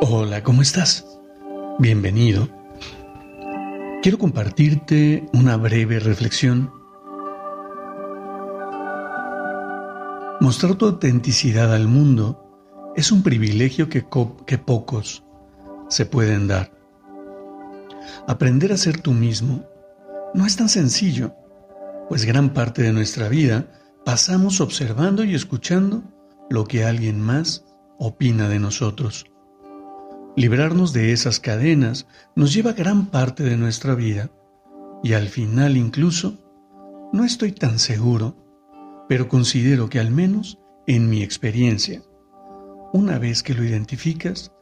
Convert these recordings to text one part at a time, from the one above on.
Hola, ¿cómo estás? Bienvenido. Quiero compartirte una breve reflexión. Mostrar tu autenticidad al mundo es un privilegio que, que pocos se pueden dar. Aprender a ser tú mismo no es tan sencillo, pues gran parte de nuestra vida pasamos observando y escuchando lo que alguien más opina de nosotros. Librarnos de esas cadenas nos lleva gran parte de nuestra vida y al final incluso, no estoy tan seguro, pero considero que al menos en mi experiencia, una vez que lo identificas,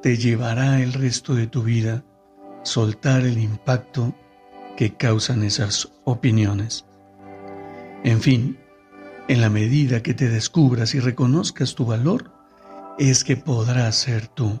te llevará el resto de tu vida soltar el impacto que causan esas opiniones. En fin, en la medida que te descubras y reconozcas tu valor, es que podrás ser tú